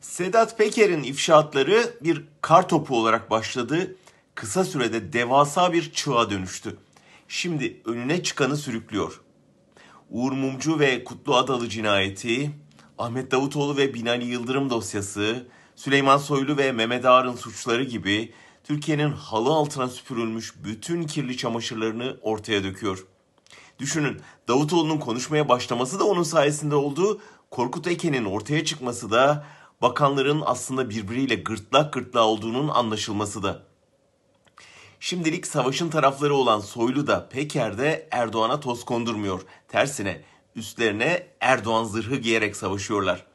Sedat Peker'in ifşaatları bir kar topu olarak başladı. Kısa sürede devasa bir çığa dönüştü. Şimdi önüne çıkanı sürüklüyor. Uğur Mumcu ve Kutlu Adalı cinayeti, Ahmet Davutoğlu ve Binali Yıldırım dosyası, Süleyman Soylu ve Mehmet Ağar'ın suçları gibi Türkiye'nin halı altına süpürülmüş bütün kirli çamaşırlarını ortaya döküyor. Düşünün Davutoğlu'nun konuşmaya başlaması da onun sayesinde oldu. Korkut Eken'in ortaya çıkması da bakanların aslında birbiriyle gırtlak gırtlağa olduğunun anlaşılması da. Şimdilik savaşın tarafları olan Soylu da Peker de Erdoğan'a toz kondurmuyor. Tersine üstlerine Erdoğan zırhı giyerek savaşıyorlar.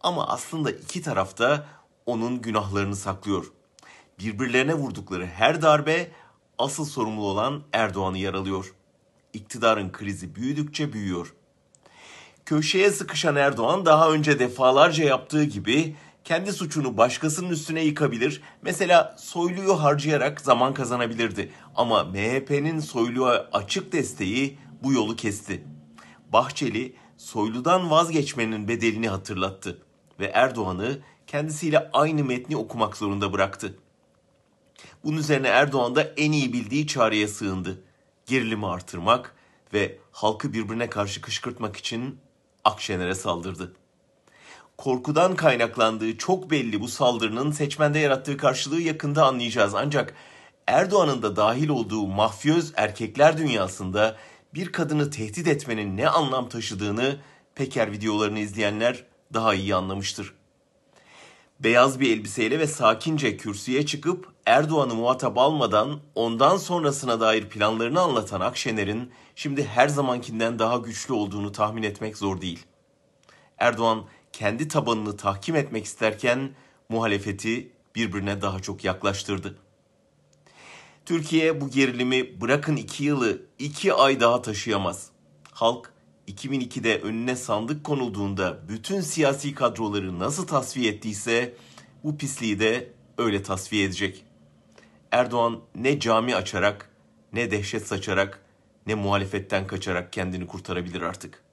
Ama aslında iki tarafta onun günahlarını saklıyor. Birbirlerine vurdukları her darbe asıl sorumlu olan Erdoğan'ı yaralıyor. İktidarın krizi büyüdükçe büyüyor. Köşeye sıkışan Erdoğan daha önce defalarca yaptığı gibi kendi suçunu başkasının üstüne yıkabilir. Mesela Soylu'yu harcayarak zaman kazanabilirdi. Ama MHP'nin Soylu'ya açık desteği bu yolu kesti. Bahçeli Soylu'dan vazgeçmenin bedelini hatırlattı ve Erdoğan'ı kendisiyle aynı metni okumak zorunda bıraktı. Bunun üzerine Erdoğan da en iyi bildiği çareye sığındı. Gerilimi artırmak ve halkı birbirine karşı kışkırtmak için Akşener'e saldırdı. Korkudan kaynaklandığı çok belli bu saldırının seçmende yarattığı karşılığı yakında anlayacağız. Ancak Erdoğan'ın da dahil olduğu mafyöz erkekler dünyasında bir kadını tehdit etmenin ne anlam taşıdığını Peker videolarını izleyenler daha iyi anlamıştır. Beyaz bir elbiseyle ve sakince kürsüye çıkıp Erdoğan'ı muhatap almadan ondan sonrasına dair planlarını anlatan Akşener'in şimdi her zamankinden daha güçlü olduğunu tahmin etmek zor değil. Erdoğan kendi tabanını tahkim etmek isterken muhalefeti birbirine daha çok yaklaştırdı. Türkiye bu gerilimi bırakın iki yılı iki ay daha taşıyamaz. Halk 2002'de önüne sandık konulduğunda bütün siyasi kadroları nasıl tasfiye ettiyse bu pisliği de öyle tasfiye edecek. Erdoğan ne cami açarak, ne dehşet saçarak, ne muhalefetten kaçarak kendini kurtarabilir artık.''